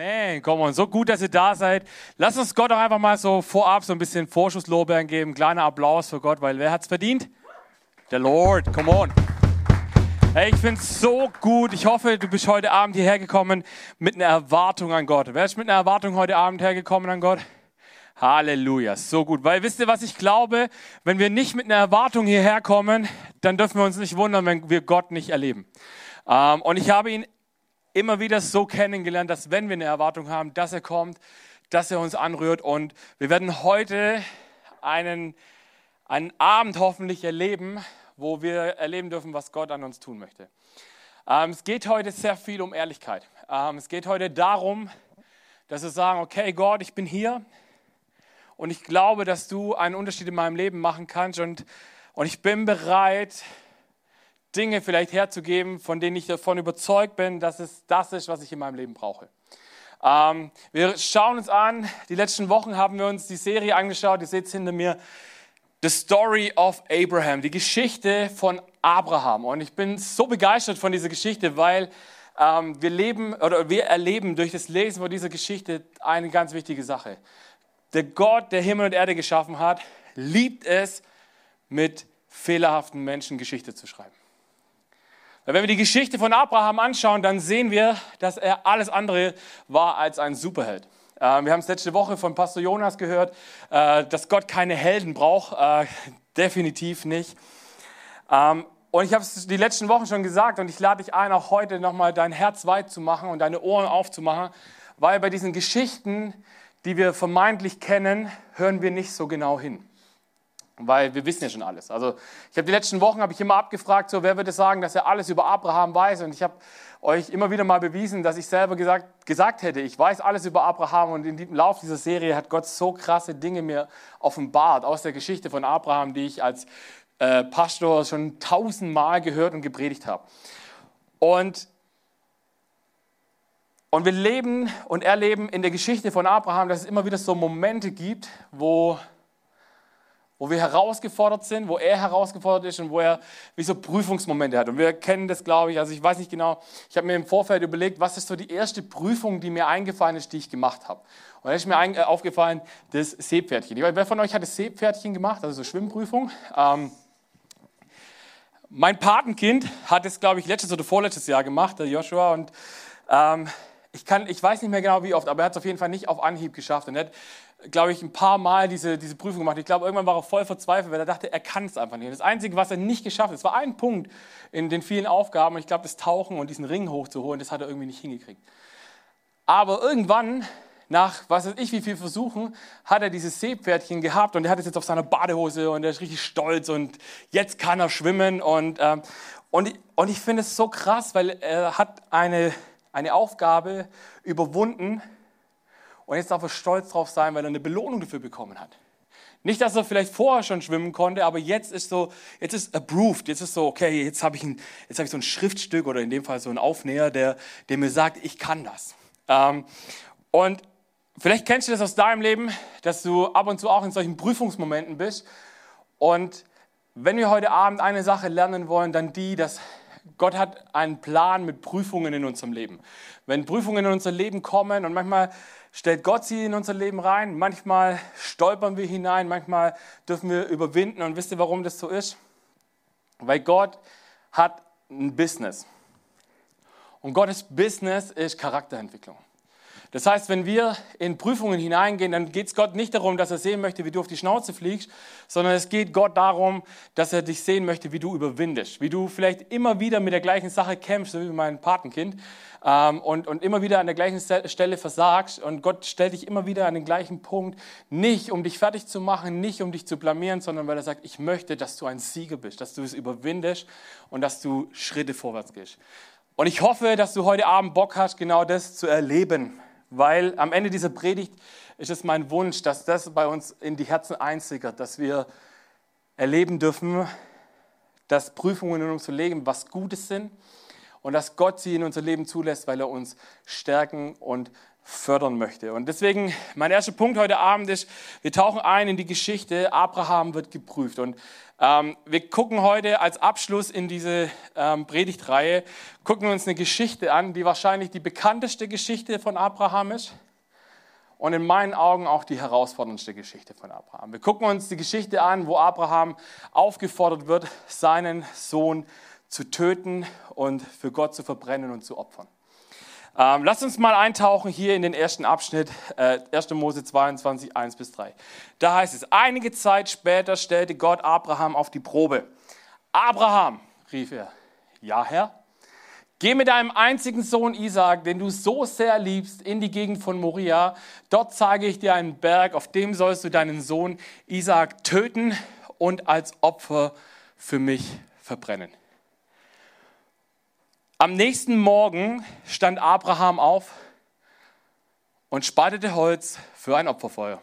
Amen. Komm on, so gut, dass ihr da seid. Lasst uns Gott auch einfach mal so vorab so ein bisschen Vorschusslorbeeren geben. Kleiner Applaus für Gott, weil wer hat's verdient? Der Lord. Come on. Hey, ich finde es so gut. Ich hoffe, du bist heute Abend hierher gekommen mit einer Erwartung an Gott. Wer ist mit einer Erwartung heute Abend hergekommen an Gott? Halleluja, so gut. Weil wisst ihr, was ich glaube? Wenn wir nicht mit einer Erwartung hierher kommen, dann dürfen wir uns nicht wundern, wenn wir Gott nicht erleben. Ähm, und ich habe ihn immer wieder so kennengelernt, dass wenn wir eine Erwartung haben, dass er kommt, dass er uns anrührt. Und wir werden heute einen, einen Abend hoffentlich erleben, wo wir erleben dürfen, was Gott an uns tun möchte. Ähm, es geht heute sehr viel um Ehrlichkeit. Ähm, es geht heute darum, dass wir sagen, okay Gott, ich bin hier und ich glaube, dass du einen Unterschied in meinem Leben machen kannst und, und ich bin bereit, Dinge vielleicht herzugeben, von denen ich davon überzeugt bin, dass es das ist, was ich in meinem Leben brauche. Ähm, wir schauen uns an, die letzten Wochen haben wir uns die Serie angeschaut, ihr seht es hinter mir, The Story of Abraham, die Geschichte von Abraham. Und ich bin so begeistert von dieser Geschichte, weil ähm, wir leben oder wir erleben durch das Lesen von dieser Geschichte eine ganz wichtige Sache. Der Gott, der Himmel und Erde geschaffen hat, liebt es, mit fehlerhaften Menschen Geschichte zu schreiben. Wenn wir die Geschichte von Abraham anschauen, dann sehen wir, dass er alles andere war als ein Superheld. Äh, wir haben es letzte Woche von Pastor Jonas gehört, äh, dass Gott keine Helden braucht. Äh, definitiv nicht. Ähm, und ich habe es die letzten Wochen schon gesagt und ich lade dich ein, auch heute nochmal dein Herz weit zu machen und deine Ohren aufzumachen, weil bei diesen Geschichten, die wir vermeintlich kennen, hören wir nicht so genau hin weil wir wissen ja schon alles. Also ich habe die letzten Wochen habe ich immer abgefragt, so wer würde sagen, dass er alles über Abraham weiß und ich habe euch immer wieder mal bewiesen, dass ich selber gesagt, gesagt hätte, ich weiß alles über Abraham und im Laufe dieser Serie hat Gott so krasse Dinge mir offenbart aus der Geschichte von Abraham, die ich als äh, Pastor schon tausendmal gehört und gepredigt habe. Und und wir leben und erleben in der Geschichte von Abraham, dass es immer wieder so Momente gibt, wo wo wir herausgefordert sind, wo er herausgefordert ist und wo er wie so Prüfungsmomente hat. Und wir kennen das, glaube ich, also ich weiß nicht genau, ich habe mir im Vorfeld überlegt, was ist so die erste Prüfung, die mir eingefallen ist, die ich gemacht habe. Und da ist mir äh, aufgefallen, das Seepferdchen. Wer von euch hat das Seepferdchen gemacht, also so Schwimmprüfung? Ähm, mein Patenkind hat es, glaube ich, letztes oder vorletztes Jahr gemacht, der Joshua, und ähm, ich, kann, ich weiß nicht mehr genau wie oft, aber er hat es auf jeden Fall nicht auf Anhieb geschafft. Und er hat glaube ich, ein paar Mal diese, diese Prüfung gemacht. Ich glaube, irgendwann war er voll verzweifelt, weil er dachte, er kann es einfach nicht. das Einzige, was er nicht geschafft hat, es war ein Punkt in den vielen Aufgaben, und ich glaube, das Tauchen und diesen Ring hochzuholen, das hat er irgendwie nicht hingekriegt. Aber irgendwann, nach was weiß ich wie viel Versuchen, hat er dieses Seepferdchen gehabt und er hat es jetzt auf seiner Badehose und er ist richtig stolz und jetzt kann er schwimmen. Und, ähm, und, und ich finde es so krass, weil er hat eine, eine Aufgabe überwunden, und jetzt darf er stolz drauf sein, weil er eine Belohnung dafür bekommen hat. Nicht, dass er vielleicht vorher schon schwimmen konnte, aber jetzt ist so, jetzt ist approved, jetzt ist so, okay, jetzt habe ich, ein, jetzt hab ich so ein Schriftstück oder in dem Fall so ein Aufnäher, der, der mir sagt, ich kann das. Ähm, und vielleicht kennst du das aus deinem Leben, dass du ab und zu auch in solchen Prüfungsmomenten bist. Und wenn wir heute Abend eine Sache lernen wollen, dann die, dass Gott hat einen Plan mit Prüfungen in unserem Leben. Wenn Prüfungen in unser Leben kommen und manchmal stellt Gott sie in unser Leben rein. Manchmal stolpern wir hinein, manchmal dürfen wir überwinden. Und wisst ihr, warum das so ist? Weil Gott hat ein Business. Und Gottes Business ist Charakterentwicklung. Das heißt, wenn wir in Prüfungen hineingehen, dann geht es Gott nicht darum, dass er sehen möchte, wie du auf die Schnauze fliegst, sondern es geht Gott darum, dass er dich sehen möchte, wie du überwindest, wie du vielleicht immer wieder mit der gleichen Sache kämpfst, so wie mein Patenkind, ähm, und, und immer wieder an der gleichen Stelle versagst. Und Gott stellt dich immer wieder an den gleichen Punkt, nicht um dich fertig zu machen, nicht um dich zu blamieren, sondern weil er sagt, ich möchte, dass du ein Sieger bist, dass du es überwindest und dass du Schritte vorwärts gehst. Und ich hoffe, dass du heute Abend Bock hast, genau das zu erleben weil am Ende dieser Predigt ist es mein Wunsch, dass das bei uns in die Herzen einsickert, dass wir erleben dürfen, dass Prüfungen in unserem Leben was Gutes sind und dass Gott sie in unser Leben zulässt, weil er uns stärken und fördern möchte. Und deswegen, mein erster Punkt heute Abend ist, wir tauchen ein in die Geschichte, Abraham wird geprüft. Und ähm, wir gucken heute als Abschluss in diese ähm, Predigtreihe, gucken wir uns eine Geschichte an, die wahrscheinlich die bekannteste Geschichte von Abraham ist und in meinen Augen auch die herausforderndste Geschichte von Abraham. Wir gucken uns die Geschichte an, wo Abraham aufgefordert wird, seinen Sohn zu töten und für Gott zu verbrennen und zu opfern. Ähm, lasst uns mal eintauchen hier in den ersten Abschnitt, äh, 1. Mose 22, 1 bis 3. Da heißt es, einige Zeit später stellte Gott Abraham auf die Probe. Abraham, rief er, ja Herr, geh mit deinem einzigen Sohn Isaac, den du so sehr liebst, in die Gegend von Moria. Dort zeige ich dir einen Berg, auf dem sollst du deinen Sohn Isaac töten und als Opfer für mich verbrennen. Am nächsten Morgen stand Abraham auf und spaltete Holz für ein Opferfeuer.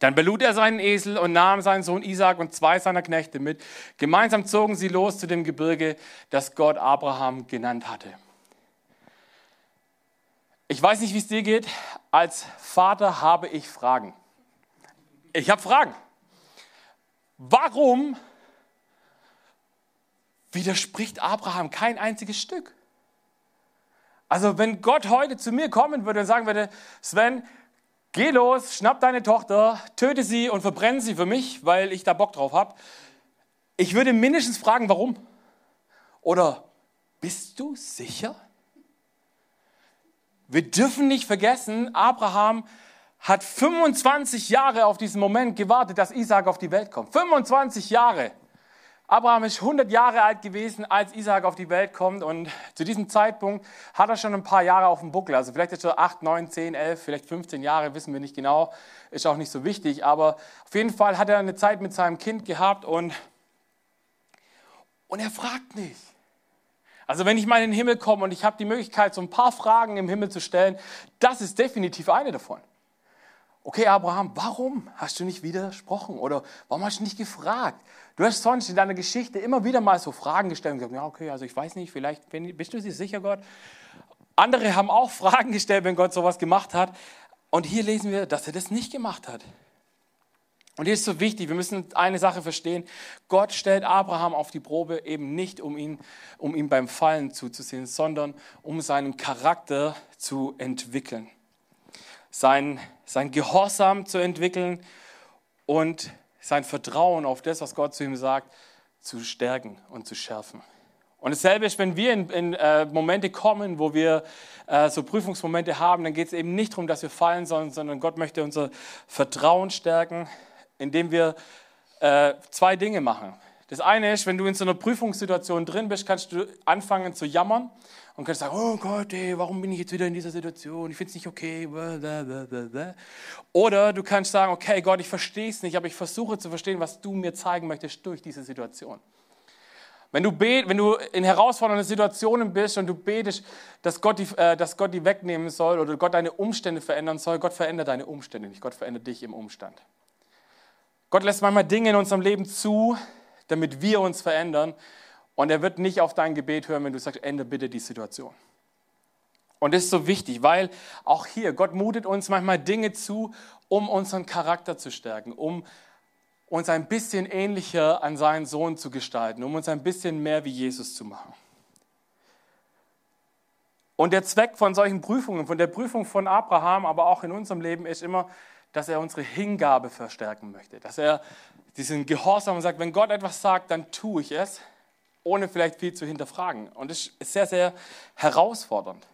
Dann belud er seinen Esel und nahm seinen Sohn Isaac und zwei seiner Knechte mit. Gemeinsam zogen sie los zu dem Gebirge, das Gott Abraham genannt hatte. Ich weiß nicht, wie es dir geht. Als Vater habe ich Fragen. Ich habe Fragen. Warum widerspricht Abraham kein einziges Stück. Also wenn Gott heute zu mir kommen würde und sagen würde, Sven, geh los, schnapp deine Tochter, töte sie und verbrenne sie für mich, weil ich da Bock drauf habe. Ich würde mindestens fragen, warum. Oder bist du sicher? Wir dürfen nicht vergessen, Abraham hat 25 Jahre auf diesen Moment gewartet, dass Isaac auf die Welt kommt. 25 Jahre. Abraham ist 100 Jahre alt gewesen, als Isaac auf die Welt kommt und zu diesem Zeitpunkt hat er schon ein paar Jahre auf dem Buckel. Also vielleicht ist er 8, 9, 10, 11, vielleicht 15 Jahre, wissen wir nicht genau, ist auch nicht so wichtig. Aber auf jeden Fall hat er eine Zeit mit seinem Kind gehabt und, und er fragt nicht. Also wenn ich mal in den Himmel komme und ich habe die Möglichkeit, so ein paar Fragen im Himmel zu stellen, das ist definitiv eine davon. Okay, Abraham, warum hast du nicht widersprochen oder warum hast du nicht gefragt? Du hast sonst in deiner Geschichte immer wieder mal so Fragen gestellt und gesagt, ja, okay, also ich weiß nicht, vielleicht bist du dir sicher, Gott? Andere haben auch Fragen gestellt, wenn Gott sowas gemacht hat. Und hier lesen wir, dass er das nicht gemacht hat. Und hier ist so wichtig, wir müssen eine Sache verstehen. Gott stellt Abraham auf die Probe eben nicht, um ihn, um ihm beim Fallen zuzusehen, sondern um seinen Charakter zu entwickeln sein, sein Gehorsam zu entwickeln und sein Vertrauen auf das, was Gott zu ihm sagt, zu stärken und zu schärfen. Und dasselbe ist, wenn wir in, in äh, Momente kommen, wo wir äh, so Prüfungsmomente haben, dann geht es eben nicht darum, dass wir fallen sollen, sondern Gott möchte unser Vertrauen stärken, indem wir äh, zwei Dinge machen. Das eine ist, wenn du in so einer Prüfungssituation drin bist, kannst du anfangen zu jammern und kannst sagen, oh Gott, ey, warum bin ich jetzt wieder in dieser Situation? Ich finde es nicht okay. Oder du kannst sagen, okay, Gott, ich verstehe es nicht, aber ich versuche zu verstehen, was du mir zeigen möchtest durch diese Situation. Wenn du, bet, wenn du in herausfordernden Situationen bist und du betest, dass Gott, die, äh, dass Gott die wegnehmen soll oder Gott deine Umstände verändern soll, Gott verändert deine Umstände nicht, Gott verändert dich im Umstand. Gott lässt manchmal Dinge in unserem Leben zu, damit wir uns verändern, und er wird nicht auf dein Gebet hören, wenn du sagst, ende bitte die Situation. Und das ist so wichtig, weil auch hier, Gott mutet uns manchmal Dinge zu, um unseren Charakter zu stärken, um uns ein bisschen ähnlicher an seinen Sohn zu gestalten, um uns ein bisschen mehr wie Jesus zu machen. Und der Zweck von solchen Prüfungen, von der Prüfung von Abraham, aber auch in unserem Leben, ist immer, dass er unsere Hingabe verstärken möchte. Dass er diesen Gehorsam sagt, wenn Gott etwas sagt, dann tue ich es ohne vielleicht viel zu hinterfragen. Und das ist sehr, sehr herausfordernd.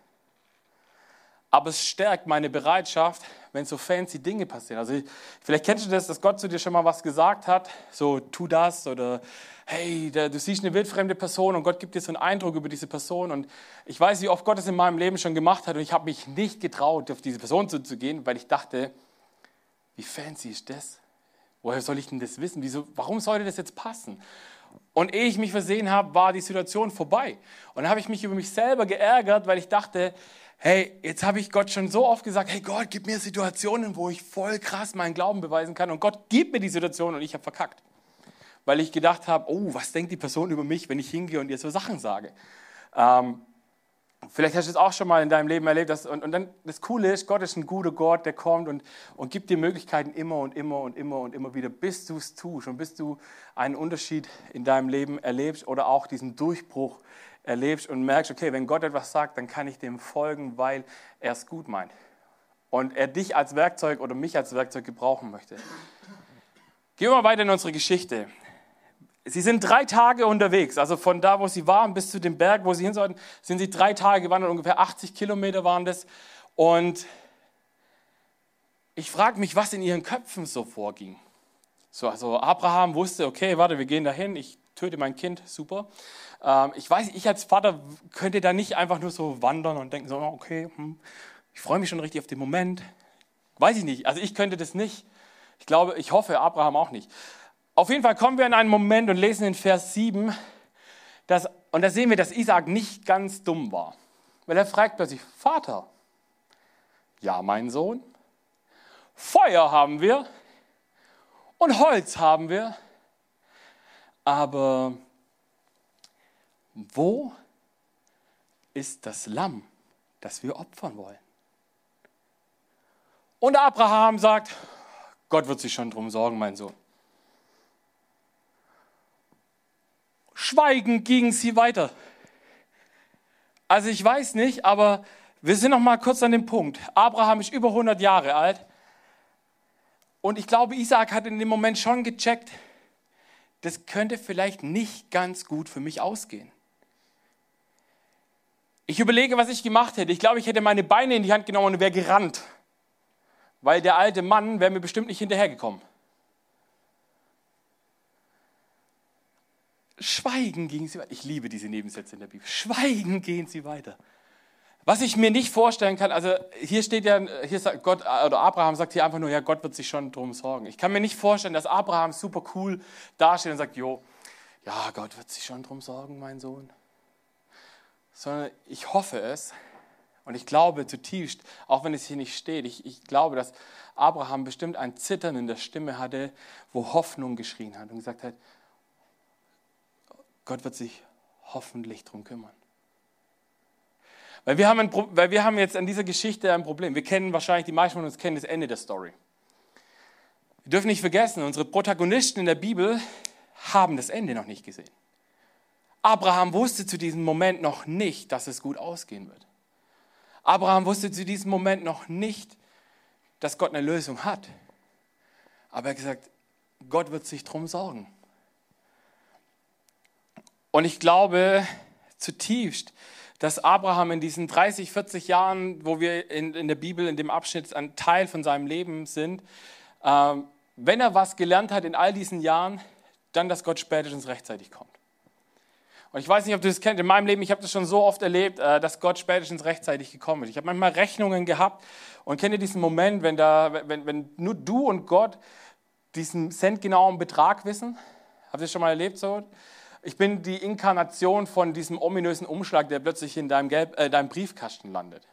Aber es stärkt meine Bereitschaft, wenn so fancy Dinge passieren. Also vielleicht kennst du das, dass Gott zu dir schon mal was gesagt hat, so tu das oder hey, du siehst eine wildfremde Person und Gott gibt dir so einen Eindruck über diese Person. Und ich weiß, wie oft Gott es in meinem Leben schon gemacht hat und ich habe mich nicht getraut, auf diese Person zuzugehen, weil ich dachte, wie fancy ist das? Woher soll ich denn das wissen? Wieso, warum sollte das jetzt passen? Und ehe ich mich versehen habe, war die Situation vorbei. Und dann habe ich mich über mich selber geärgert, weil ich dachte, hey, jetzt habe ich Gott schon so oft gesagt, hey Gott, gib mir Situationen, wo ich voll krass meinen Glauben beweisen kann. Und Gott gibt mir die Situation und ich habe verkackt. Weil ich gedacht habe, oh, was denkt die Person über mich, wenn ich hingehe und ihr so Sachen sage? Ähm, vielleicht hast du es auch schon mal in deinem Leben erlebt. Dass, und, und dann das Coole ist, Gott ist ein guter Gott, der kommt und, und gibt dir Möglichkeiten immer und immer und immer und immer wieder, bis du es tust und bis du einen Unterschied in deinem Leben erlebst oder auch diesen Durchbruch erlebst und merkst, okay, wenn Gott etwas sagt, dann kann ich dem folgen, weil er es gut meint. Und er dich als Werkzeug oder mich als Werkzeug gebrauchen möchte. Gehen wir mal weiter in unsere Geschichte. Sie sind drei Tage unterwegs, also von da, wo sie waren, bis zu dem Berg, wo sie hin sollten, sind sie drei Tage gewandert, ungefähr 80 Kilometer waren das. Und ich frage mich, was in ihren Köpfen so vorging. So, also Abraham wusste, okay, warte, wir gehen dahin, ich töte mein Kind, super. Ähm, ich weiß, ich als Vater könnte da nicht einfach nur so wandern und denken so, okay, hm, ich freue mich schon richtig auf den Moment. Weiß ich nicht, also ich könnte das nicht. Ich glaube, ich hoffe, Abraham auch nicht. Auf jeden Fall kommen wir in einen Moment und lesen in Vers 7, dass, und da sehen wir, dass Isaac nicht ganz dumm war. Weil er fragt plötzlich, Vater, ja, mein Sohn, Feuer haben wir und Holz haben wir, aber wo ist das Lamm, das wir opfern wollen? Und Abraham sagt, Gott wird sich schon drum sorgen, mein Sohn. Schweigend gingen sie weiter. Also ich weiß nicht, aber wir sind noch mal kurz an dem Punkt. Abraham ist über 100 Jahre alt. Und ich glaube, Isaac hat in dem Moment schon gecheckt, das könnte vielleicht nicht ganz gut für mich ausgehen. Ich überlege, was ich gemacht hätte. Ich glaube, ich hätte meine Beine in die Hand genommen und wäre gerannt. Weil der alte Mann wäre mir bestimmt nicht hinterhergekommen. Schweigen gehen sie weiter. Ich liebe diese Nebensätze in der Bibel. Schweigen gehen sie weiter. Was ich mir nicht vorstellen kann, also hier steht ja, hier sagt Gott, oder Abraham sagt hier einfach nur, ja, Gott wird sich schon drum sorgen. Ich kann mir nicht vorstellen, dass Abraham super cool dasteht und sagt, jo, ja, Gott wird sich schon drum sorgen, mein Sohn. Sondern ich hoffe es und ich glaube zutiefst, auch wenn es hier nicht steht, ich, ich glaube, dass Abraham bestimmt ein Zittern in der Stimme hatte, wo Hoffnung geschrien hat und gesagt hat, Gott wird sich hoffentlich darum kümmern. Weil wir, haben ein, weil wir haben jetzt an dieser Geschichte ein Problem. Wir kennen wahrscheinlich, die meisten von uns kennen das Ende der Story. Wir dürfen nicht vergessen, unsere Protagonisten in der Bibel haben das Ende noch nicht gesehen. Abraham wusste zu diesem Moment noch nicht, dass es gut ausgehen wird. Abraham wusste zu diesem Moment noch nicht, dass Gott eine Lösung hat. Aber er hat gesagt, Gott wird sich darum sorgen. Und ich glaube zutiefst, dass Abraham in diesen 30, 40 Jahren, wo wir in, in der Bibel in dem Abschnitt ein Teil von seinem Leben sind, äh, wenn er was gelernt hat in all diesen Jahren, dann, dass Gott spätestens rechtzeitig kommt. Und ich weiß nicht, ob du das kennst, in meinem Leben, ich habe das schon so oft erlebt, äh, dass Gott spätestens rechtzeitig gekommen ist. Ich habe manchmal Rechnungen gehabt und kenne diesen Moment, wenn, da, wenn, wenn nur du und Gott diesen centgenauen Betrag wissen. Habt ihr das schon mal erlebt so? Ich bin die Inkarnation von diesem ominösen Umschlag, der plötzlich in deinem, Gelb, äh, deinem Briefkasten landet.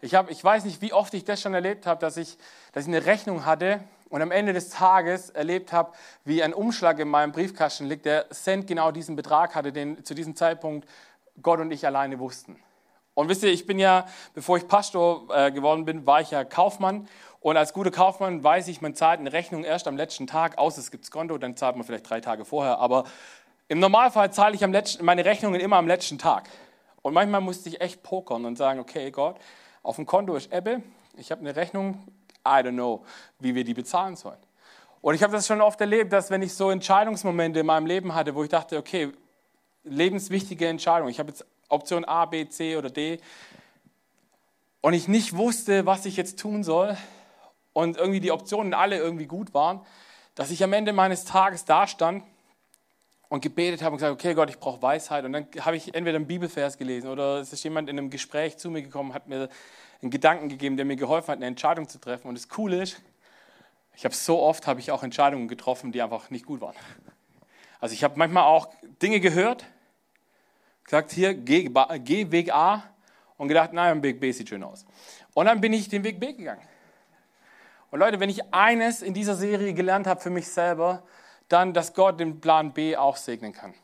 Ich, hab, ich weiß nicht, wie oft ich das schon erlebt habe, dass ich, dass ich eine Rechnung hatte und am Ende des Tages erlebt habe, wie ein Umschlag in meinem Briefkasten liegt, der Cent genau diesen Betrag hatte, den zu diesem Zeitpunkt Gott und ich alleine wussten. Und wisst ihr, ich bin ja, bevor ich Pastor äh, geworden bin, war ich ja Kaufmann. Und als guter Kaufmann weiß ich, man zahlt eine Rechnung erst am letzten Tag, außer es gibt Konto, dann zahlt man vielleicht drei Tage vorher. Aber im Normalfall zahle ich letzten, meine Rechnungen immer am letzten Tag. Und manchmal musste ich echt pokern und sagen, okay Gott, auf dem Konto ist Ebbe, ich habe eine Rechnung, I don't know, wie wir die bezahlen sollen. Und ich habe das schon oft erlebt, dass wenn ich so Entscheidungsmomente in meinem Leben hatte, wo ich dachte, okay, lebenswichtige Entscheidung, ich habe jetzt Option A, B, C oder D, und ich nicht wusste, was ich jetzt tun soll, und irgendwie die Optionen alle irgendwie gut waren, dass ich am Ende meines Tages dastand und gebetet habe und gesagt, okay Gott, ich brauche Weisheit. Und dann habe ich entweder einen Bibelvers gelesen oder es ist jemand in einem Gespräch zu mir gekommen, hat mir einen Gedanken gegeben, der mir geholfen hat, eine Entscheidung zu treffen. Und das Coole ist, ich habe so oft habe ich auch Entscheidungen getroffen, die einfach nicht gut waren. Also ich habe manchmal auch Dinge gehört, gesagt, hier, geh, geh Weg A und gedacht, nein, Weg B sieht schön aus. Und dann bin ich den Weg B gegangen. Und Leute, wenn ich eines in dieser Serie gelernt habe für mich selber, dann, dass Gott den Plan B auch segnen kann.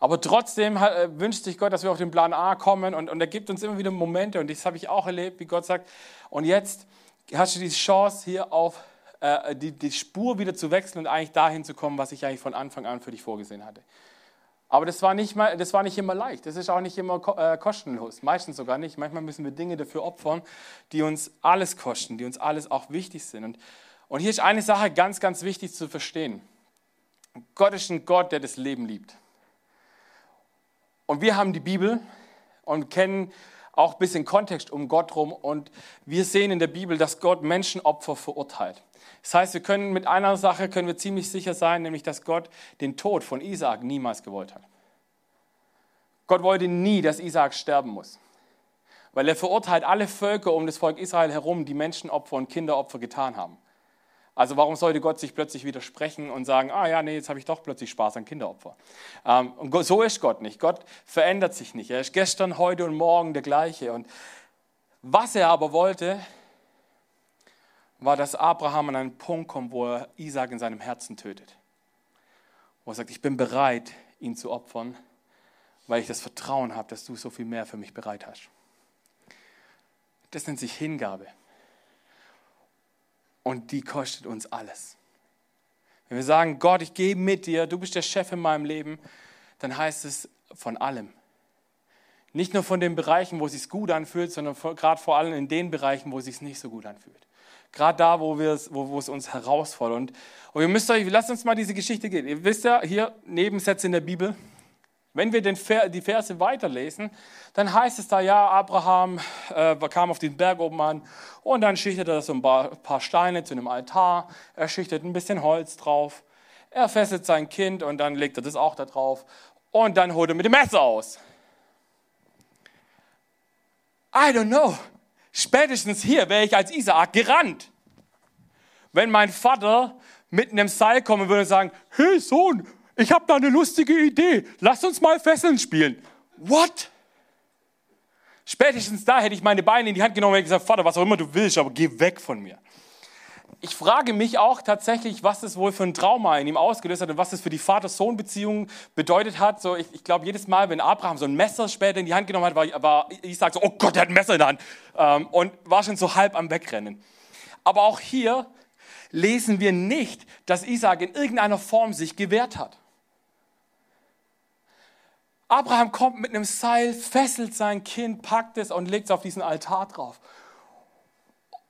Aber trotzdem äh, wünscht sich Gott, dass wir auf den Plan A kommen und, und er gibt uns immer wieder Momente und das habe ich auch erlebt, wie Gott sagt, und jetzt hast du die Chance hier auf äh, die, die Spur wieder zu wechseln und eigentlich dahin zu kommen, was ich eigentlich von Anfang an für dich vorgesehen hatte. Aber das war nicht, mal, das war nicht immer leicht, das ist auch nicht immer äh, kostenlos, meistens sogar nicht. Manchmal müssen wir Dinge dafür opfern, die uns alles kosten, die uns alles auch wichtig sind. Und, und hier ist eine Sache ganz, ganz wichtig zu verstehen. Gott ist ein Gott, der das Leben liebt. Und wir haben die Bibel und kennen auch ein bisschen Kontext um Gott rum. Und wir sehen in der Bibel, dass Gott Menschenopfer verurteilt. Das heißt, wir können mit einer Sache können wir ziemlich sicher sein, nämlich dass Gott den Tod von Isaak niemals gewollt hat. Gott wollte nie, dass Isaak sterben muss. Weil er verurteilt alle Völker um das Volk Israel herum, die Menschenopfer und Kinderopfer getan haben. Also warum sollte Gott sich plötzlich widersprechen und sagen, ah ja, nee, jetzt habe ich doch plötzlich Spaß an Kinderopfer. Ähm, und so ist Gott nicht. Gott verändert sich nicht. Er ist gestern, heute und morgen der gleiche. Und was er aber wollte, war, dass Abraham an einen Punkt kommt, wo er Isaac in seinem Herzen tötet. Wo er sagt, ich bin bereit, ihn zu opfern, weil ich das Vertrauen habe, dass du so viel mehr für mich bereit hast. Das nennt sich Hingabe. Und die kostet uns alles. Wenn wir sagen, Gott, ich gehe mit dir, du bist der Chef in meinem Leben, dann heißt es von allem. Nicht nur von den Bereichen, wo es sich gut anfühlt, sondern gerade vor allem in den Bereichen, wo es sich nicht so gut anfühlt. Gerade da, wo, es, wo, wo es uns herausfordert. Und, und ihr müsst euch, lasst uns mal diese Geschichte gehen. Ihr wisst ja, hier Nebensätze in der Bibel. Wenn wir den, die Verse weiterlesen, dann heißt es da, ja, Abraham äh, kam auf den Berg oben an und dann schichtet er so ein paar, paar Steine zu einem Altar, er schichtet ein bisschen Holz drauf, er fesselt sein Kind und dann legt er das auch da drauf und dann holt er mit dem Messer aus. I don't know. Spätestens hier wäre ich als Isaak gerannt. Wenn mein Vater mit einem Seil kommen würde und sagen, hey Sohn, ich habe da eine lustige Idee, lass uns mal Fesseln spielen. What? Spätestens da hätte ich meine Beine in die Hand genommen und gesagt, Vater, was auch immer du willst, aber geh weg von mir. Ich frage mich auch tatsächlich, was das wohl für ein Trauma in ihm ausgelöst hat und was das für die Vater-Sohn-Beziehung bedeutet hat. So, ich, ich glaube, jedes Mal, wenn Abraham so ein Messer später in die Hand genommen hat, war, war sage so, oh Gott, der hat ein Messer in der Hand. Ähm, und war schon so halb am Wegrennen. Aber auch hier lesen wir nicht, dass Isaac in irgendeiner Form sich gewehrt hat. Abraham kommt mit einem Seil, fesselt sein Kind, packt es und legt es auf diesen Altar drauf.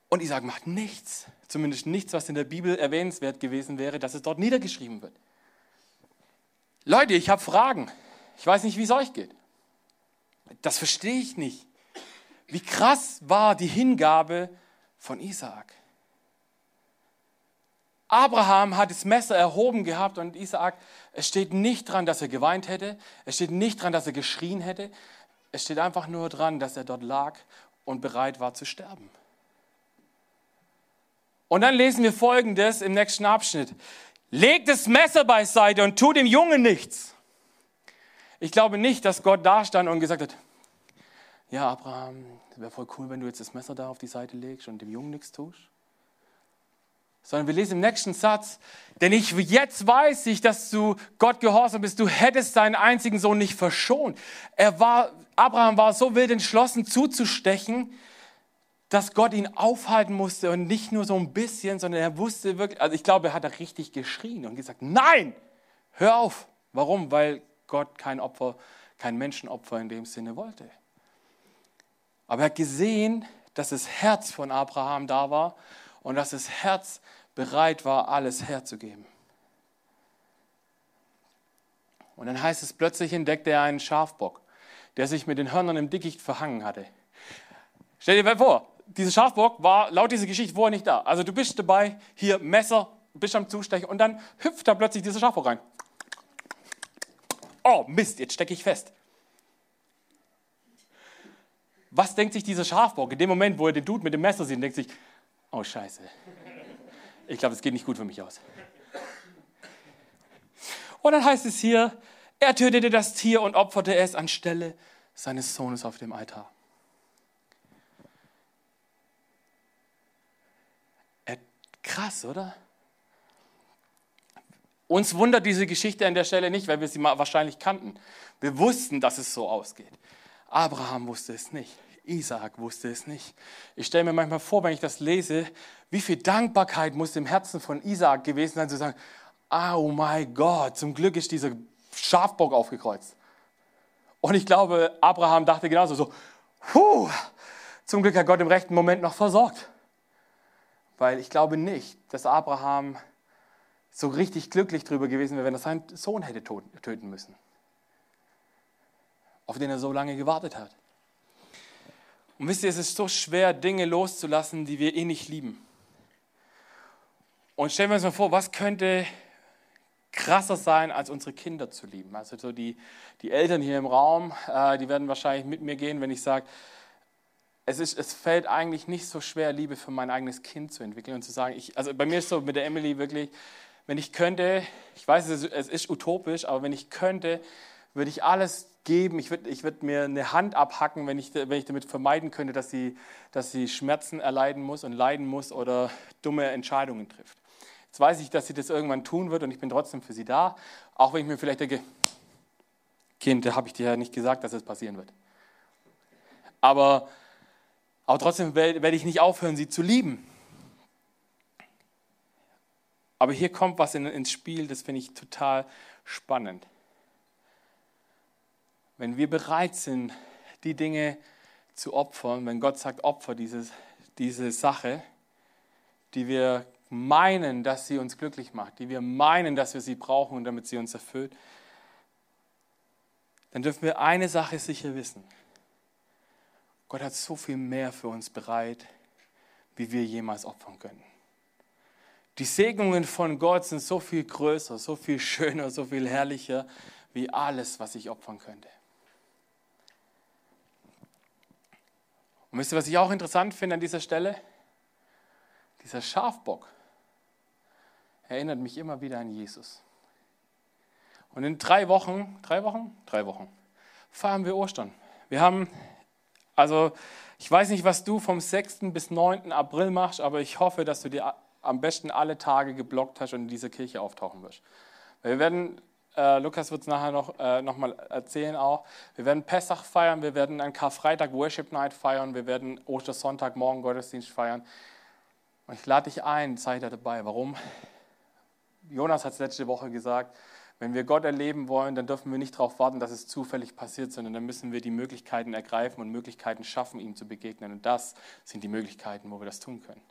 Und Isaac macht nichts, zumindest nichts, was in der Bibel erwähnenswert gewesen wäre, dass es dort niedergeschrieben wird. Leute, ich habe Fragen. Ich weiß nicht, wie es euch geht. Das verstehe ich nicht. Wie krass war die Hingabe von Isaac? Abraham hat das Messer erhoben gehabt und Isaac, es steht nicht dran, dass er geweint hätte, es steht nicht dran, dass er geschrien hätte, es steht einfach nur dran, dass er dort lag und bereit war zu sterben. Und dann lesen wir folgendes im nächsten Abschnitt. Leg das Messer beiseite und tu dem Jungen nichts. Ich glaube nicht, dass Gott da stand und gesagt hat, ja, Abraham, wäre voll cool, wenn du jetzt das Messer da auf die Seite legst und dem Jungen nichts tust sondern wir lesen im nächsten Satz, denn ich jetzt weiß ich, dass du Gott gehorsam bist. Du hättest deinen einzigen Sohn nicht verschont. Er war, Abraham war so wild entschlossen zuzustechen, dass Gott ihn aufhalten musste und nicht nur so ein bisschen, sondern er wusste wirklich, also ich glaube, er hat da richtig geschrien und gesagt, nein, hör auf. Warum? Weil Gott kein Opfer, kein Menschenopfer in dem Sinne wollte. Aber er hat gesehen, dass das Herz von Abraham da war und dass das Herz bereit war, alles herzugeben. Und dann heißt es, plötzlich entdeckte er einen Schafbock, der sich mit den Hörnern im Dickicht verhangen hatte. Stell dir mal vor, dieser Schafbock war laut dieser Geschichte vorher nicht da. Also du bist dabei, hier Messer, bist am Zustechen und dann hüpft da plötzlich dieser Schafbock rein. Oh Mist, jetzt stecke ich fest. Was denkt sich dieser Schafbock in dem Moment, wo er den Dude mit dem Messer sieht, denkt sich, oh Scheiße, ich glaube, es geht nicht gut für mich aus. Und dann heißt es hier, er tötete das Tier und opferte es anstelle seines Sohnes auf dem Altar. Er, krass, oder? Uns wundert diese Geschichte an der Stelle nicht, weil wir sie wahrscheinlich kannten. Wir wussten, dass es so ausgeht. Abraham wusste es nicht. Isaac wusste es nicht. Ich stelle mir manchmal vor, wenn ich das lese, wie viel Dankbarkeit muss im Herzen von Isaac gewesen sein, zu sagen, oh mein Gott, zum Glück ist dieser Schafbock aufgekreuzt. Und ich glaube, Abraham dachte genauso so, puh, zum Glück hat Gott im rechten Moment noch versorgt. Weil ich glaube nicht, dass Abraham so richtig glücklich darüber gewesen wäre, wenn er seinen Sohn hätte töten müssen, auf den er so lange gewartet hat. Und wisst ihr, es ist so schwer, Dinge loszulassen, die wir eh nicht lieben. Und stellen wir uns mal vor, was könnte krasser sein, als unsere Kinder zu lieben? Also so die, die Eltern hier im Raum, äh, die werden wahrscheinlich mit mir gehen, wenn ich sage, es, ist, es fällt eigentlich nicht so schwer, Liebe für mein eigenes Kind zu entwickeln und zu sagen, ich, also bei mir ist so mit der Emily wirklich, wenn ich könnte, ich weiß, es ist, es ist utopisch, aber wenn ich könnte, würde ich alles geben. Ich würde ich würd mir eine Hand abhacken, wenn ich, wenn ich damit vermeiden könnte, dass sie, dass sie Schmerzen erleiden muss und leiden muss oder dumme Entscheidungen trifft. Jetzt weiß ich, dass sie das irgendwann tun wird und ich bin trotzdem für sie da, auch wenn ich mir vielleicht denke, Kind, da habe ich dir ja nicht gesagt, dass es passieren wird. Aber, aber trotzdem werde ich nicht aufhören, sie zu lieben. Aber hier kommt was in, ins Spiel, das finde ich total spannend. Wenn wir bereit sind, die Dinge zu opfern, wenn Gott sagt, opfer dieses, diese Sache, die wir meinen, dass sie uns glücklich macht, die wir meinen, dass wir sie brauchen, damit sie uns erfüllt, dann dürfen wir eine Sache sicher wissen. Gott hat so viel mehr für uns bereit, wie wir jemals opfern können. Die Segnungen von Gott sind so viel größer, so viel schöner, so viel herrlicher, wie alles, was ich opfern könnte. Und wisst ihr, was ich auch interessant finde an dieser Stelle? Dieser Schafbock erinnert mich immer wieder an Jesus. Und in drei Wochen, drei Wochen, drei Wochen, feiern wir Ostern. Wir haben, also ich weiß nicht, was du vom 6. bis 9. April machst, aber ich hoffe, dass du dir am besten alle Tage geblockt hast und in dieser Kirche auftauchen wirst. Wir werden äh, Lukas wird es nachher noch, äh, noch mal erzählen auch. Wir werden Pessach feiern, wir werden einen Karfreitag Worship Night feiern, wir werden Ostersonntag morgen Gottesdienst feiern. Und ich lade dich ein, sei da dabei. Warum? Jonas hat es letzte Woche gesagt, wenn wir Gott erleben wollen, dann dürfen wir nicht darauf warten, dass es zufällig passiert, sondern dann müssen wir die Möglichkeiten ergreifen und Möglichkeiten schaffen, ihm zu begegnen. Und das sind die Möglichkeiten, wo wir das tun können.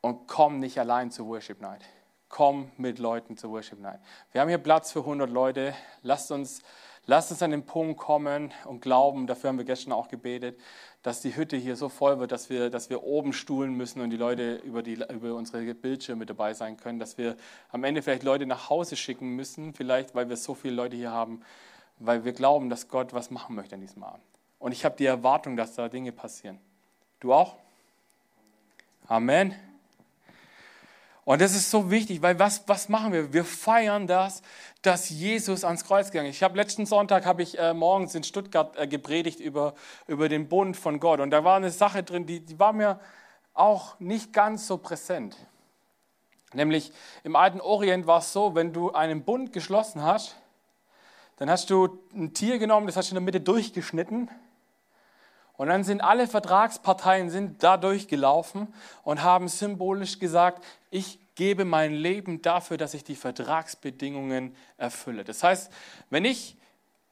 Und komm nicht allein zur Worship Night komm mit Leuten zur Worship Night. Wir haben hier Platz für 100 Leute. Lasst uns, lasst uns an den Punkt kommen und glauben, dafür haben wir gestern auch gebetet, dass die Hütte hier so voll wird, dass wir, dass wir oben stuhlen müssen und die Leute über, die, über unsere Bildschirme dabei sein können, dass wir am Ende vielleicht Leute nach Hause schicken müssen, vielleicht weil wir so viele Leute hier haben, weil wir glauben, dass Gott was machen möchte an diesem Abend. Und ich habe die Erwartung, dass da Dinge passieren. Du auch? Amen. Und das ist so wichtig, weil was, was machen wir? Wir feiern das, dass Jesus ans Kreuz gegangen ist. Ich habe letzten Sonntag habe ich äh, morgens in Stuttgart äh, gepredigt über, über den Bund von Gott. Und da war eine Sache drin, die, die war mir auch nicht ganz so präsent. Nämlich im alten Orient war es so, wenn du einen Bund geschlossen hast, dann hast du ein Tier genommen, das hast du in der Mitte durchgeschnitten und dann sind alle Vertragsparteien sind da durchgelaufen und haben symbolisch gesagt, ich gebe mein Leben dafür, dass ich die Vertragsbedingungen erfülle. Das heißt, wenn ich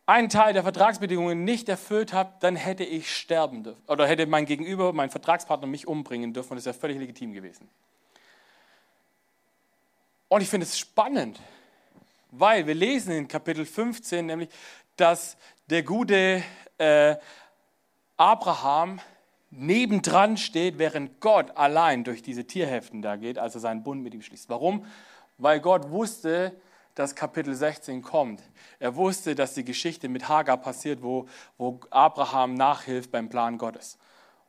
einen Teil der Vertragsbedingungen nicht erfüllt habe, dann hätte ich sterben dürfen oder hätte mein Gegenüber, mein Vertragspartner mich umbringen dürfen und das wäre völlig legitim gewesen. Und ich finde es spannend, weil wir lesen in Kapitel 15 nämlich, dass der gute äh, Abraham nebendran steht, während Gott allein durch diese Tierheften da geht, als er seinen Bund mit ihm schließt. Warum? Weil Gott wusste, dass Kapitel 16 kommt. Er wusste, dass die Geschichte mit Hagar passiert, wo, wo Abraham nachhilft beim Plan Gottes.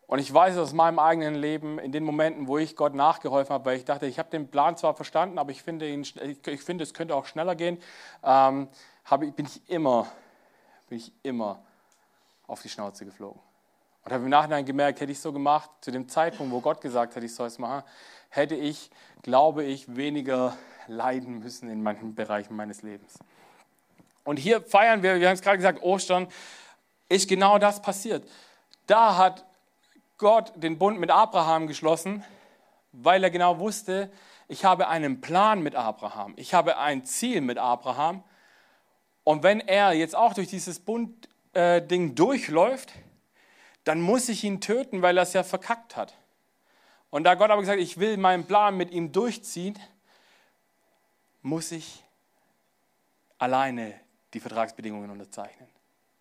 Und ich weiß aus meinem eigenen Leben, in den Momenten, wo ich Gott nachgeholfen habe, weil ich dachte, ich habe den Plan zwar verstanden, aber ich finde, ihn, ich finde es könnte auch schneller gehen, ähm, habe, bin, ich immer, bin ich immer auf die Schnauze geflogen. Und habe im Nachhinein gemerkt, hätte ich so gemacht, zu dem Zeitpunkt, wo Gott gesagt hat, ich soll es machen, hätte ich, glaube ich, weniger leiden müssen in manchen Bereichen meines Lebens. Und hier feiern wir, wir haben es gerade gesagt, Ostern ist genau das passiert. Da hat Gott den Bund mit Abraham geschlossen, weil er genau wusste, ich habe einen Plan mit Abraham, ich habe ein Ziel mit Abraham. Und wenn er jetzt auch durch dieses Bundding äh, durchläuft, dann muss ich ihn töten, weil er es ja verkackt hat. Und da Gott aber gesagt, ich will meinen Plan mit ihm durchziehen, muss ich alleine die Vertragsbedingungen unterzeichnen.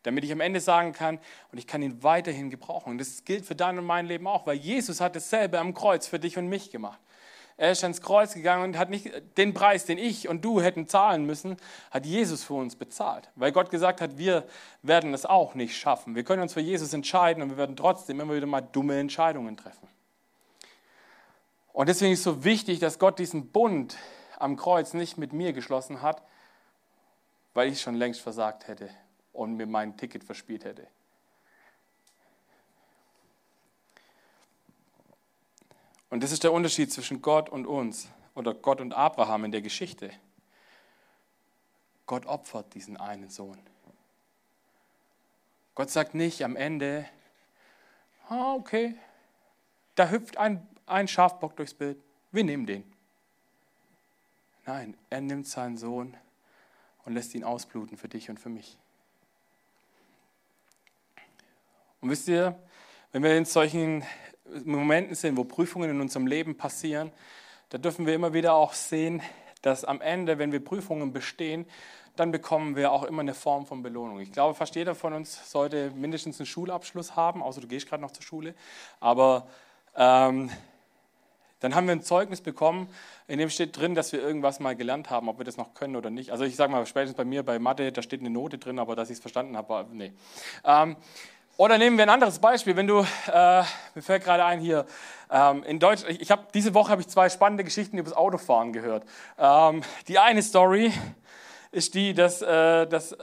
Damit ich am Ende sagen kann, und ich kann ihn weiterhin gebrauchen. Und das gilt für dein und mein Leben auch, weil Jesus hat dasselbe am Kreuz für dich und mich gemacht. Er ist ans Kreuz gegangen und hat nicht den Preis, den ich und du hätten zahlen müssen, hat Jesus für uns bezahlt. Weil Gott gesagt hat, wir werden es auch nicht schaffen. Wir können uns für Jesus entscheiden und wir werden trotzdem immer wieder mal dumme Entscheidungen treffen. Und deswegen ist es so wichtig, dass Gott diesen Bund am Kreuz nicht mit mir geschlossen hat, weil ich schon längst versagt hätte und mir mein Ticket verspielt hätte. Und das ist der Unterschied zwischen Gott und uns oder Gott und Abraham in der Geschichte. Gott opfert diesen einen Sohn. Gott sagt nicht am Ende, ah, okay, da hüpft ein, ein Schafbock durchs Bild, wir nehmen den. Nein, er nimmt seinen Sohn und lässt ihn ausbluten für dich und für mich. Und wisst ihr, wenn wir in solchen Momenten sind, wo Prüfungen in unserem Leben passieren, da dürfen wir immer wieder auch sehen, dass am Ende, wenn wir Prüfungen bestehen, dann bekommen wir auch immer eine Form von Belohnung. Ich glaube, fast jeder von uns sollte mindestens einen Schulabschluss haben, außer du gehst gerade noch zur Schule. Aber ähm, dann haben wir ein Zeugnis bekommen, in dem steht drin, dass wir irgendwas mal gelernt haben, ob wir das noch können oder nicht. Also ich sage mal, spätestens bei mir bei Mathe, da steht eine Note drin, aber dass ich es verstanden habe, nee. Ähm, oder nehmen wir ein anderes Beispiel. Wenn du, äh, mir fällt gerade ein hier, ähm, in Deutsch, ich, habe diese Woche habe ich zwei spannende Geschichten über das Autofahren gehört. Ähm, die eine Story ist die, dass, äh, dass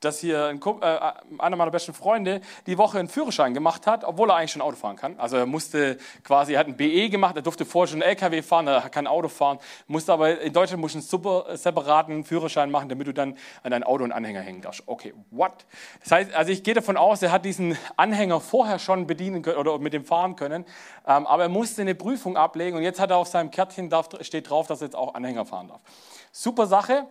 dass hier ein, äh, einer meiner besten Freunde die Woche einen Führerschein gemacht hat, obwohl er eigentlich schon Auto fahren kann. Also er musste quasi, er hat ein BE gemacht, er durfte vorher schon LKW fahren, er kann Auto fahren, musste aber in Deutschland muss einen super separaten Führerschein machen, damit du dann an dein Auto einen Anhänger hängen darfst. Okay, what? Das heißt, also ich gehe davon aus, er hat diesen Anhänger vorher schon bedienen können oder mit dem fahren können, ähm, aber er musste eine Prüfung ablegen und jetzt hat er auf seinem Kärtchen darf, steht drauf, dass er jetzt auch Anhänger fahren darf. Super Sache.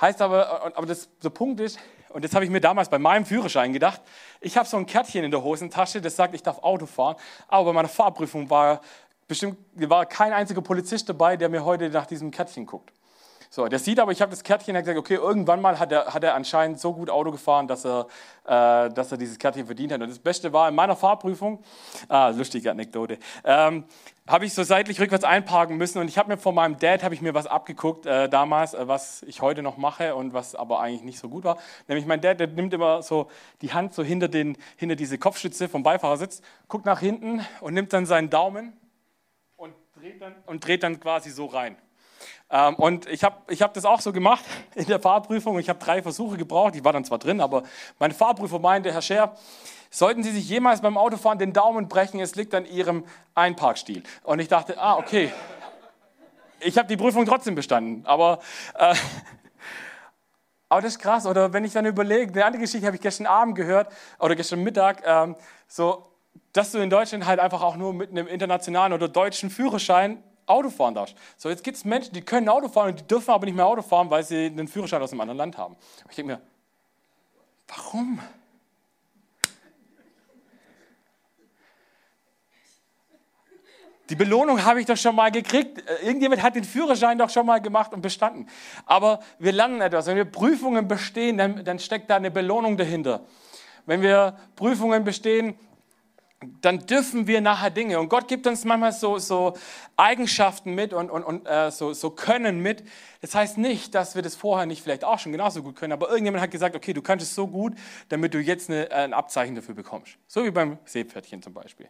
Heißt aber, aber das, der Punkt ist, und das habe ich mir damals bei meinem Führerschein gedacht, ich habe so ein Kärtchen in der Hosentasche, das sagt, ich darf Auto fahren, aber bei meiner Fahrprüfung war bestimmt war kein einziger Polizist dabei, der mir heute nach diesem Kärtchen guckt. So, der sieht aber, ich habe das Kärtchen, er gesagt, okay, irgendwann mal hat er, hat er anscheinend so gut Auto gefahren, dass er, äh, dass er dieses Kärtchen verdient hat. Und das Beste war in meiner Fahrprüfung, ah, lustige Anekdote, ähm, habe ich so seitlich rückwärts einparken müssen und ich habe mir von meinem Dad habe ich mir was abgeguckt äh, damals, äh, was ich heute noch mache und was aber eigentlich nicht so gut war. Nämlich mein Dad, der nimmt immer so die Hand so hinter den hinter diese Kopfstütze vom Beifahrersitz, guckt nach hinten und nimmt dann seinen Daumen und dreht dann und dreht dann quasi so rein. Ähm, und ich habe ich hab das auch so gemacht in der Fahrprüfung. Ich habe drei Versuche gebraucht. Ich war dann zwar drin, aber mein Fahrprüfer meinte, Herr Scher, sollten Sie sich jemals beim Autofahren den Daumen brechen, es liegt an Ihrem Einparkstil. Und ich dachte, ah, okay. Ich habe die Prüfung trotzdem bestanden. Aber, äh, aber das ist krass. Oder wenn ich dann überlege, eine andere Geschichte habe ich gestern Abend gehört oder gestern Mittag, ähm, so, dass du in Deutschland halt einfach auch nur mit einem internationalen oder deutschen Führerschein Auto fahren darfst. So, jetzt gibt es Menschen, die können Auto fahren und die dürfen aber nicht mehr Auto fahren, weil sie einen Führerschein aus einem anderen Land haben. ich denke mir, warum? Die Belohnung habe ich doch schon mal gekriegt. Irgendjemand hat den Führerschein doch schon mal gemacht und bestanden. Aber wir lernen etwas. Wenn wir Prüfungen bestehen, dann, dann steckt da eine Belohnung dahinter. Wenn wir Prüfungen bestehen, dann dürfen wir nachher Dinge. Und Gott gibt uns manchmal so, so Eigenschaften mit und, und, und äh, so, so Können mit. Das heißt nicht, dass wir das vorher nicht vielleicht auch schon genauso gut können, aber irgendjemand hat gesagt, okay, du kannst es so gut, damit du jetzt eine, ein Abzeichen dafür bekommst. So wie beim Seepferdchen zum Beispiel.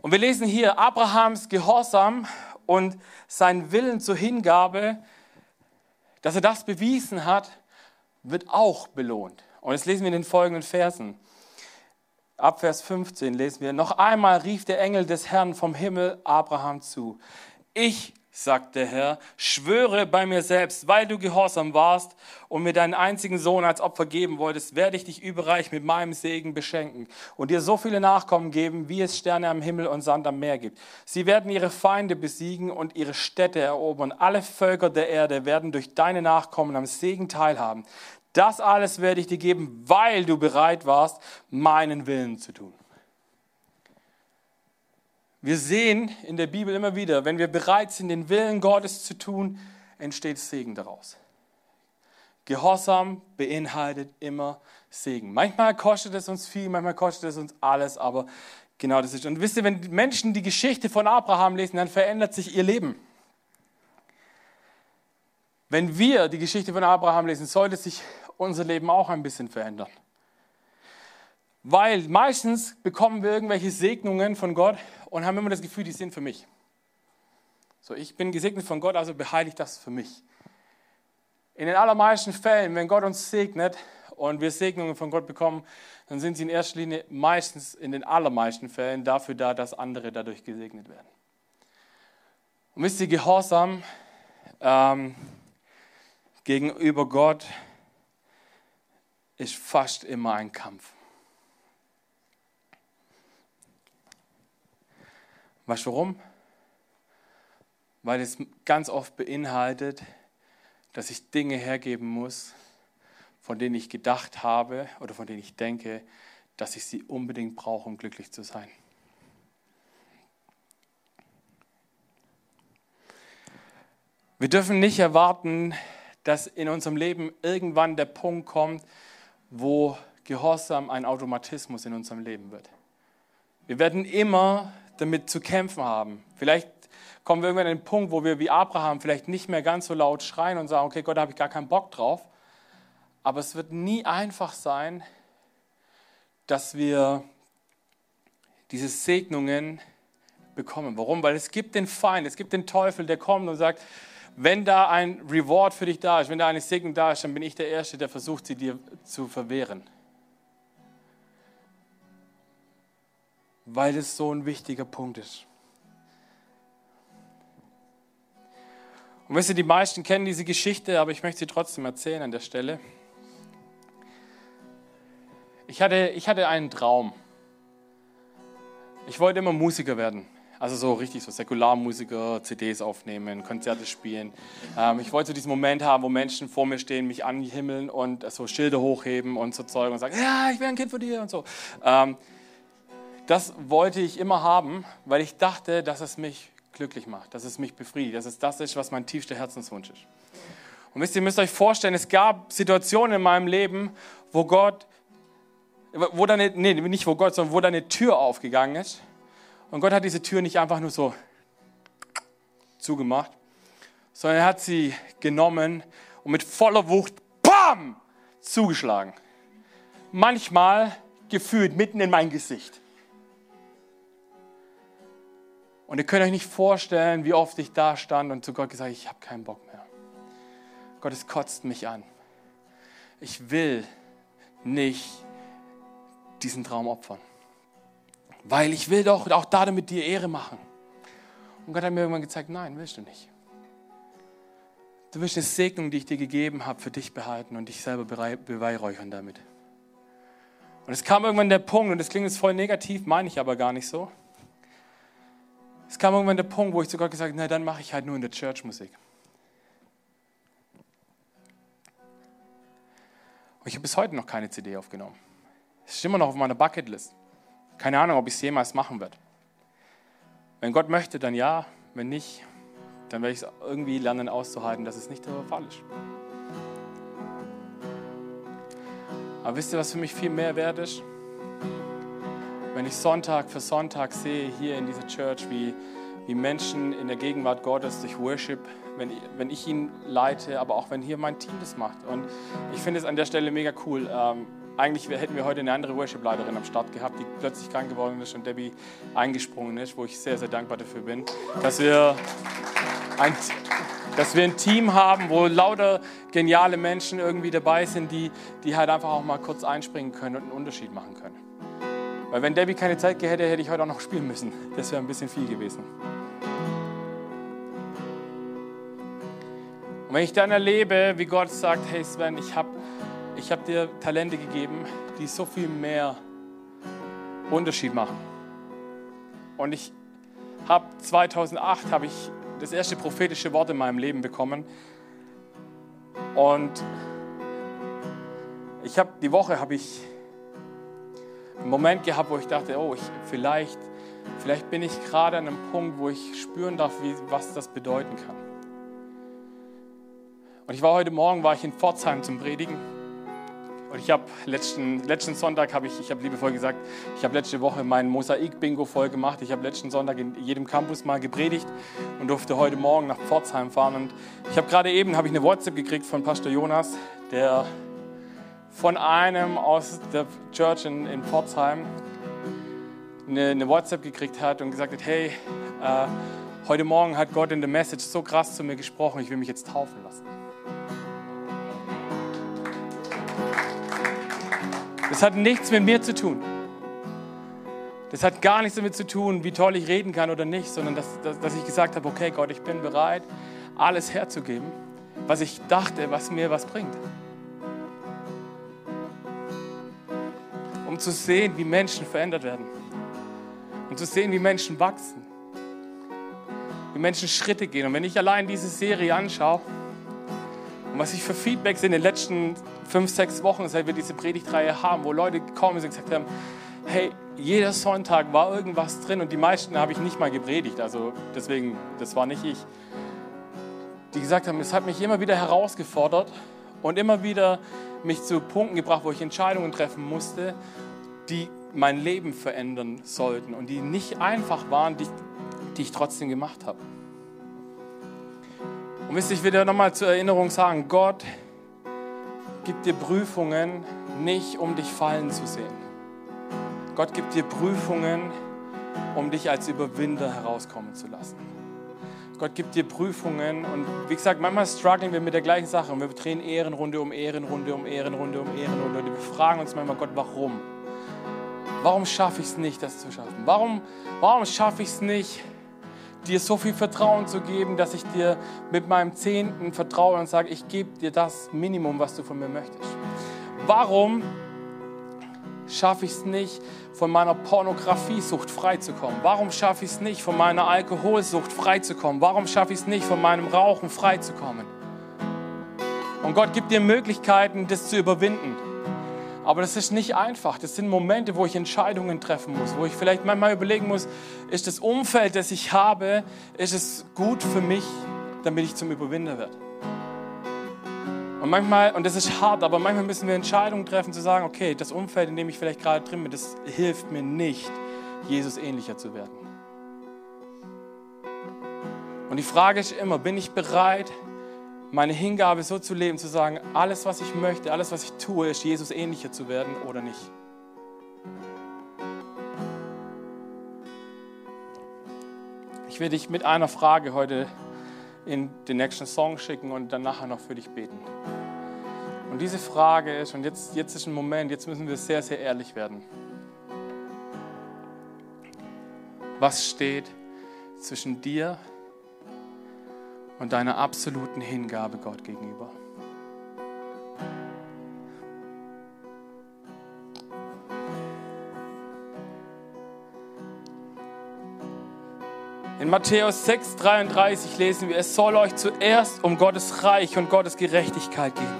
Und wir lesen hier Abrahams Gehorsam und sein Willen zur Hingabe, dass er das bewiesen hat, wird auch belohnt. Und das lesen wir in den folgenden Versen. Ab Vers 15 lesen wir, noch einmal rief der Engel des Herrn vom Himmel Abraham zu. Ich sagt der Herr, schwöre bei mir selbst, weil du gehorsam warst und mir deinen einzigen Sohn als Opfer geben wolltest, werde ich dich überreich mit meinem Segen beschenken und dir so viele Nachkommen geben, wie es Sterne am Himmel und Sand am Meer gibt. Sie werden ihre Feinde besiegen und ihre Städte erobern. Alle Völker der Erde werden durch deine Nachkommen am Segen teilhaben. Das alles werde ich dir geben, weil du bereit warst, meinen Willen zu tun. Wir sehen in der Bibel immer wieder, wenn wir bereit sind, den Willen Gottes zu tun, entsteht Segen daraus. Gehorsam beinhaltet immer Segen. Manchmal kostet es uns viel, manchmal kostet es uns alles, aber genau das ist. Und wisst ihr, wenn Menschen die Geschichte von Abraham lesen, dann verändert sich ihr Leben. Wenn wir die Geschichte von Abraham lesen, sollte sich unser Leben auch ein bisschen verändern. Weil meistens bekommen wir irgendwelche Segnungen von Gott und haben immer das Gefühl, die sind für mich. So, ich bin gesegnet von Gott, also behalte ich das für mich. In den allermeisten Fällen, wenn Gott uns segnet und wir Segnungen von Gott bekommen, dann sind sie in erster Linie meistens, in den allermeisten Fällen dafür da, dass andere dadurch gesegnet werden. Und wisst ihr, Gehorsam ähm, gegenüber Gott ist fast immer ein Kampf. Weißt du warum? Weil es ganz oft beinhaltet, dass ich Dinge hergeben muss, von denen ich gedacht habe oder von denen ich denke, dass ich sie unbedingt brauche, um glücklich zu sein. Wir dürfen nicht erwarten, dass in unserem Leben irgendwann der Punkt kommt, wo Gehorsam ein Automatismus in unserem Leben wird. Wir werden immer damit zu kämpfen haben. Vielleicht kommen wir irgendwann an den Punkt, wo wir wie Abraham vielleicht nicht mehr ganz so laut schreien und sagen, okay, Gott, da habe ich gar keinen Bock drauf. Aber es wird nie einfach sein, dass wir diese Segnungen bekommen. Warum? Weil es gibt den Feind, es gibt den Teufel, der kommt und sagt, wenn da ein Reward für dich da ist, wenn da eine Segnung da ist, dann bin ich der Erste, der versucht, sie dir zu verwehren. Weil es so ein wichtiger Punkt ist. Und wisst ihr, die meisten kennen diese Geschichte, aber ich möchte sie trotzdem erzählen an der Stelle. Ich hatte, ich hatte einen Traum. Ich wollte immer Musiker werden. Also so richtig so Säkularmusiker, CDs aufnehmen, Konzerte spielen. Ähm, ich wollte so diesen Moment haben, wo Menschen vor mir stehen, mich anhimmeln und so Schilder hochheben und so Zeug und sagen, ja, ich wäre ein Kind von dir und so. Ähm, das wollte ich immer haben, weil ich dachte, dass es mich glücklich macht, dass es mich befriedigt, dass es das ist, was mein tiefster Herzenswunsch ist. Und wisst ihr, müsst euch vorstellen, es gab Situationen in meinem Leben, wo Gott, wo da eine, nee, nicht wo Gott, sondern wo da eine Tür aufgegangen ist und Gott hat diese Tür nicht einfach nur so zugemacht, sondern er hat sie genommen und mit voller Wucht, BAM, zugeschlagen. Manchmal gefühlt mitten in mein Gesicht. Und ihr könnt euch nicht vorstellen, wie oft ich da stand und zu Gott gesagt habe, ich habe keinen Bock mehr. Gott, es kotzt mich an. Ich will nicht diesen Traum opfern weil ich will doch auch da damit dir Ehre machen. Und Gott hat mir irgendwann gezeigt, nein, willst du nicht. Du willst eine Segnung, die ich dir gegeben habe, für dich behalten und dich selber beweihräuchern damit. Und es kam irgendwann der Punkt, und das klingt jetzt voll negativ, meine ich aber gar nicht so. Es kam irgendwann der Punkt, wo ich zu Gott gesagt habe, na dann mache ich halt nur in der Church Musik. Und ich habe bis heute noch keine CD aufgenommen. Es ist immer noch auf meiner Bucketlist. Keine Ahnung, ob ich es jemals machen werde. Wenn Gott möchte, dann ja. Wenn nicht, dann werde ich es irgendwie lernen auszuhalten, dass es nicht der Fall ist. Aber wisst ihr, was für mich viel mehr wert ist? Wenn ich Sonntag für Sonntag sehe hier in dieser Church, wie, wie Menschen in der Gegenwart Gottes durch Worship, wenn ich, wenn ich ihn leite, aber auch wenn hier mein Team das macht. Und ich finde es an der Stelle mega cool. Ähm, eigentlich hätten wir heute eine andere Worship-Leiterin am Start gehabt, die plötzlich krank geworden ist und Debbie eingesprungen ist, wo ich sehr, sehr dankbar dafür bin, dass wir ein, dass wir ein Team haben, wo lauter geniale Menschen irgendwie dabei sind, die, die halt einfach auch mal kurz einspringen können und einen Unterschied machen können. Weil wenn Debbie keine Zeit gehabt hätte, hätte ich heute auch noch spielen müssen. Das wäre ein bisschen viel gewesen. Und wenn ich dann erlebe, wie Gott sagt, hey Sven, ich habe ich hab dir Talente gegeben, die so viel mehr Unterschied machen. Und ich habe 2008 habe ich das erste prophetische Wort in meinem Leben bekommen. Und ich habe die Woche habe ich einen Moment gehabt, wo ich dachte, oh, ich, vielleicht, vielleicht bin ich gerade an einem Punkt, wo ich spüren darf, wie, was das bedeuten kann. Und ich war heute Morgen, war ich in Pforzheim zum Predigen. Und ich habe letzten, letzten Sonntag, habe ich, ich habe liebevoll gesagt, ich habe letzte Woche mein Mosaik-Bingo voll gemacht. Ich habe letzten Sonntag in jedem Campus mal gepredigt und durfte heute Morgen nach Pforzheim fahren. Und ich habe gerade eben habe ich eine WhatsApp gekriegt von Pastor Jonas, der von einem aus der Church in, in Pforzheim eine, eine, WhatsApp gekriegt hat und gesagt hat, hey, äh, heute Morgen hat Gott in der Message so krass zu mir gesprochen, ich will mich jetzt taufen lassen. Das hat nichts mit mir zu tun. Das hat gar nichts damit zu tun, wie toll ich reden kann oder nicht, sondern dass, dass, dass ich gesagt habe, okay Gott, ich bin bereit, alles herzugeben, was ich dachte, was mir was bringt. Um zu sehen, wie Menschen verändert werden. Um zu sehen, wie Menschen wachsen. Wie Menschen Schritte gehen. Und wenn ich allein diese Serie anschaue, und was ich für Feedbacks in den letzten fünf, sechs Wochen, seit wir diese Predigtreihe haben, wo Leute gekommen sind und gesagt haben, hey, jeder Sonntag war irgendwas drin und die meisten habe ich nicht mal gepredigt, also deswegen, das war nicht ich. Die gesagt haben, es hat mich immer wieder herausgefordert und immer wieder mich zu Punkten gebracht, wo ich Entscheidungen treffen musste, die mein Leben verändern sollten und die nicht einfach waren, die, die ich trotzdem gemacht habe. Und wisst ihr, ich will dir nochmal zur Erinnerung sagen, Gott gibt dir Prüfungen nicht, um dich fallen zu sehen. Gott gibt dir Prüfungen, um dich als Überwinder herauskommen zu lassen. Gott gibt dir Prüfungen und wie gesagt, manchmal strugglen wir mit der gleichen Sache und wir drehen Ehrenrunde um Ehrenrunde um Ehrenrunde um Ehrenrunde und wir fragen uns manchmal, Gott, warum? Warum schaffe ich es nicht, das zu schaffen? Warum, warum schaffe ich es nicht, dir so viel Vertrauen zu geben, dass ich dir mit meinem Zehnten vertraue und sage, ich gebe dir das Minimum, was du von mir möchtest. Warum schaffe ich es nicht, von meiner Pornografiesucht freizukommen? Warum schaffe ich es nicht, von meiner Alkoholsucht freizukommen? Warum schaffe ich es nicht, von meinem Rauchen freizukommen? Und Gott gibt dir Möglichkeiten, das zu überwinden. Aber das ist nicht einfach. Das sind Momente, wo ich Entscheidungen treffen muss, wo ich vielleicht manchmal überlegen muss, ist das Umfeld, das ich habe, ist es gut für mich, damit ich zum Überwinder werde. Und manchmal, und das ist hart, aber manchmal müssen wir Entscheidungen treffen, zu sagen, okay, das Umfeld, in dem ich vielleicht gerade drin bin, das hilft mir nicht, Jesus ähnlicher zu werden. Und die Frage ist immer, bin ich bereit, meine Hingabe so zu leben, zu sagen, alles, was ich möchte, alles, was ich tue, ist Jesus ähnlicher zu werden oder nicht. Ich will dich mit einer Frage heute in den nächsten Song schicken und dann nachher noch für dich beten. Und diese Frage ist, und jetzt, jetzt ist ein Moment, jetzt müssen wir sehr, sehr ehrlich werden. Was steht zwischen dir und und deiner absoluten Hingabe Gott gegenüber. In Matthäus 6,33 lesen wir, es soll euch zuerst um Gottes Reich und Gottes Gerechtigkeit gehen.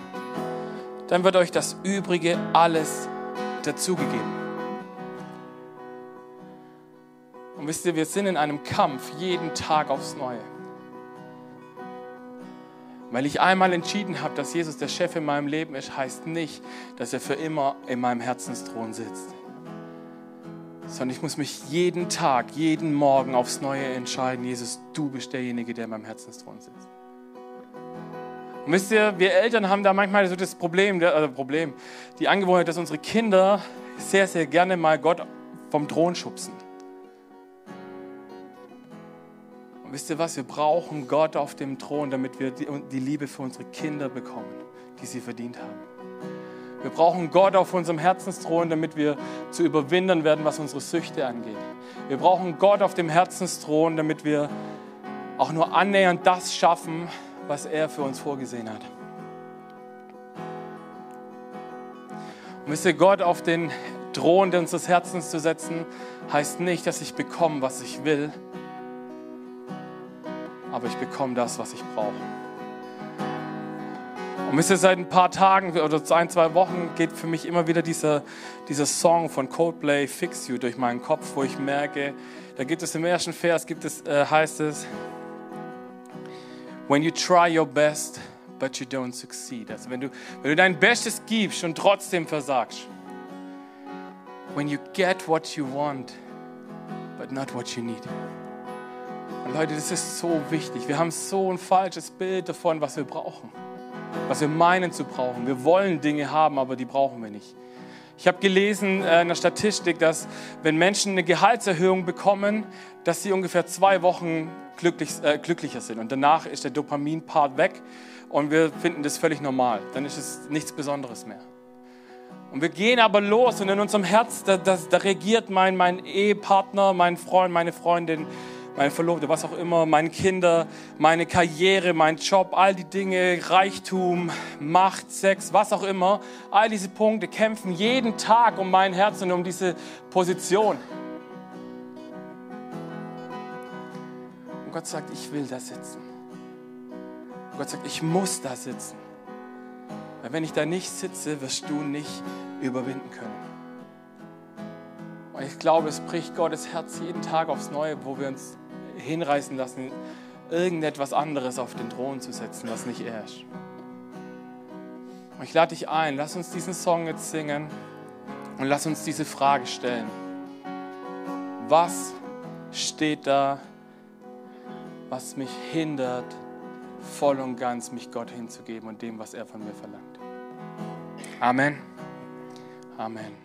Dann wird euch das Übrige alles dazugegeben. Und wisst ihr, wir sind in einem Kampf jeden Tag aufs Neue. Weil ich einmal entschieden habe, dass Jesus der Chef in meinem Leben ist, heißt nicht, dass er für immer in meinem Herzensthron sitzt. Sondern ich muss mich jeden Tag, jeden Morgen aufs Neue entscheiden, Jesus, du bist derjenige, der in meinem Herzensthron sitzt. Und wisst ihr, wir Eltern haben da manchmal so das Problem, also Problem, die Angewohnheit, dass unsere Kinder sehr, sehr gerne mal Gott vom Thron schubsen. Wisst ihr was? Wir brauchen Gott auf dem Thron, damit wir die, Liebe für unsere Kinder bekommen, die sie verdient haben. Wir brauchen Gott auf unserem Herzensthron, damit wir zu überwinden werden, was unsere Süchte angeht. Wir brauchen Gott auf dem Herzensthron, damit wir auch nur annähernd das schaffen, was er für uns vorgesehen hat. Und wisst ihr, Gott auf den Thron unseres Herzens zu setzen, heißt nicht, dass ich bekomme, was ich will, aber ich bekomme das, was ich brauche. Und wisst ihr, seit ein paar Tagen oder ein, zwei Wochen geht für mich immer wieder dieser, dieser Song von Coldplay, Fix You, durch meinen Kopf, wo ich merke, da gibt es im ersten Vers, gibt es, äh, heißt es, When you try your best, but you don't succeed. Also wenn du, wenn du dein Bestes gibst und trotzdem versagst. When you get what you want, but not what you need. Und Leute, das ist so wichtig. Wir haben so ein falsches Bild davon, was wir brauchen. Was wir meinen zu brauchen. Wir wollen Dinge haben, aber die brauchen wir nicht. Ich habe gelesen äh, in der Statistik, dass wenn Menschen eine Gehaltserhöhung bekommen, dass sie ungefähr zwei Wochen glücklich, äh, glücklicher sind. Und danach ist der Dopamin-Part weg und wir finden das völlig normal. Dann ist es nichts Besonderes mehr. Und wir gehen aber los und in unserem Herz, da, da, da regiert mein, mein Ehepartner, mein Freund, meine Freundin, meine Verlobte, was auch immer, meine Kinder, meine Karriere, mein Job, all die Dinge, Reichtum, Macht, Sex, was auch immer, all diese Punkte kämpfen jeden Tag um mein Herz und um diese Position. Und Gott sagt, ich will da sitzen. Und Gott sagt, ich muss da sitzen. Weil wenn ich da nicht sitze, wirst du nicht überwinden können. Und ich glaube, es bricht Gottes Herz jeden Tag aufs Neue, wo wir uns hinreißen lassen, irgendetwas anderes auf den Thron zu setzen, was nicht er ist. Und ich lade dich ein, lass uns diesen Song jetzt singen und lass uns diese Frage stellen. Was steht da, was mich hindert, voll und ganz mich Gott hinzugeben und dem, was er von mir verlangt? Amen. Amen.